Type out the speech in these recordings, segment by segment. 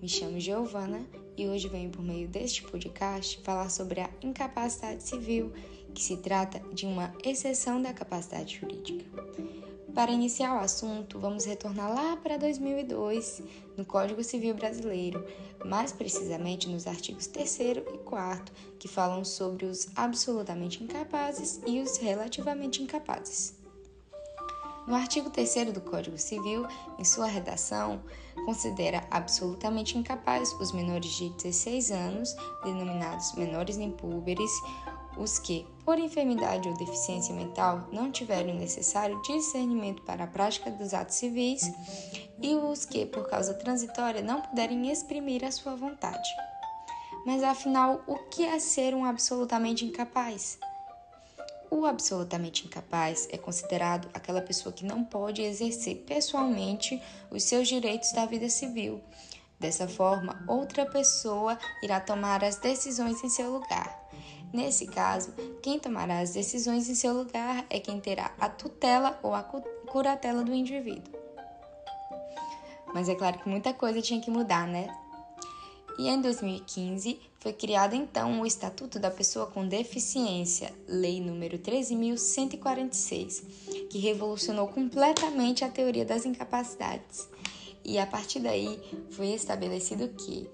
Me chamo Giovana e hoje venho por meio deste podcast falar sobre a incapacidade civil, que se trata de uma exceção da capacidade jurídica. Para iniciar o assunto, vamos retornar lá para 2002, no Código Civil Brasileiro, mais precisamente nos artigos 3 e 4, que falam sobre os absolutamente incapazes e os relativamente incapazes. No artigo 3 do Código Civil, em sua redação, considera absolutamente incapazes os menores de 16 anos, denominados menores impúberes, os que, por enfermidade ou deficiência mental, não tiverem o necessário discernimento para a prática dos atos civis, e os que, por causa transitória, não puderem exprimir a sua vontade. Mas afinal, o que é ser um absolutamente incapaz? O absolutamente incapaz é considerado aquela pessoa que não pode exercer pessoalmente os seus direitos da vida civil. Dessa forma, outra pessoa irá tomar as decisões em seu lugar. Nesse caso, quem tomará as decisões em seu lugar é quem terá a tutela ou a curatela do indivíduo. Mas é claro que muita coisa tinha que mudar, né? E em 2015 foi criado então o Estatuto da Pessoa com Deficiência, Lei número 13.146, que revolucionou completamente a teoria das incapacidades. E a partir daí foi estabelecido que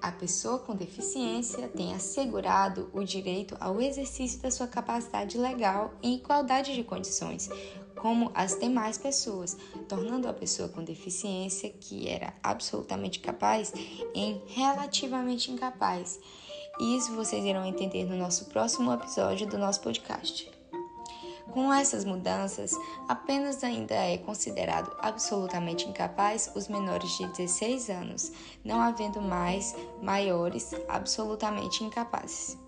a pessoa com deficiência tem assegurado o direito ao exercício da sua capacidade legal em igualdade de condições, como as demais pessoas, tornando a pessoa com deficiência, que era absolutamente capaz, em relativamente incapaz. Isso vocês irão entender no nosso próximo episódio do nosso podcast. Com essas mudanças, apenas ainda é considerado absolutamente incapaz os menores de 16 anos, não havendo mais maiores absolutamente incapazes.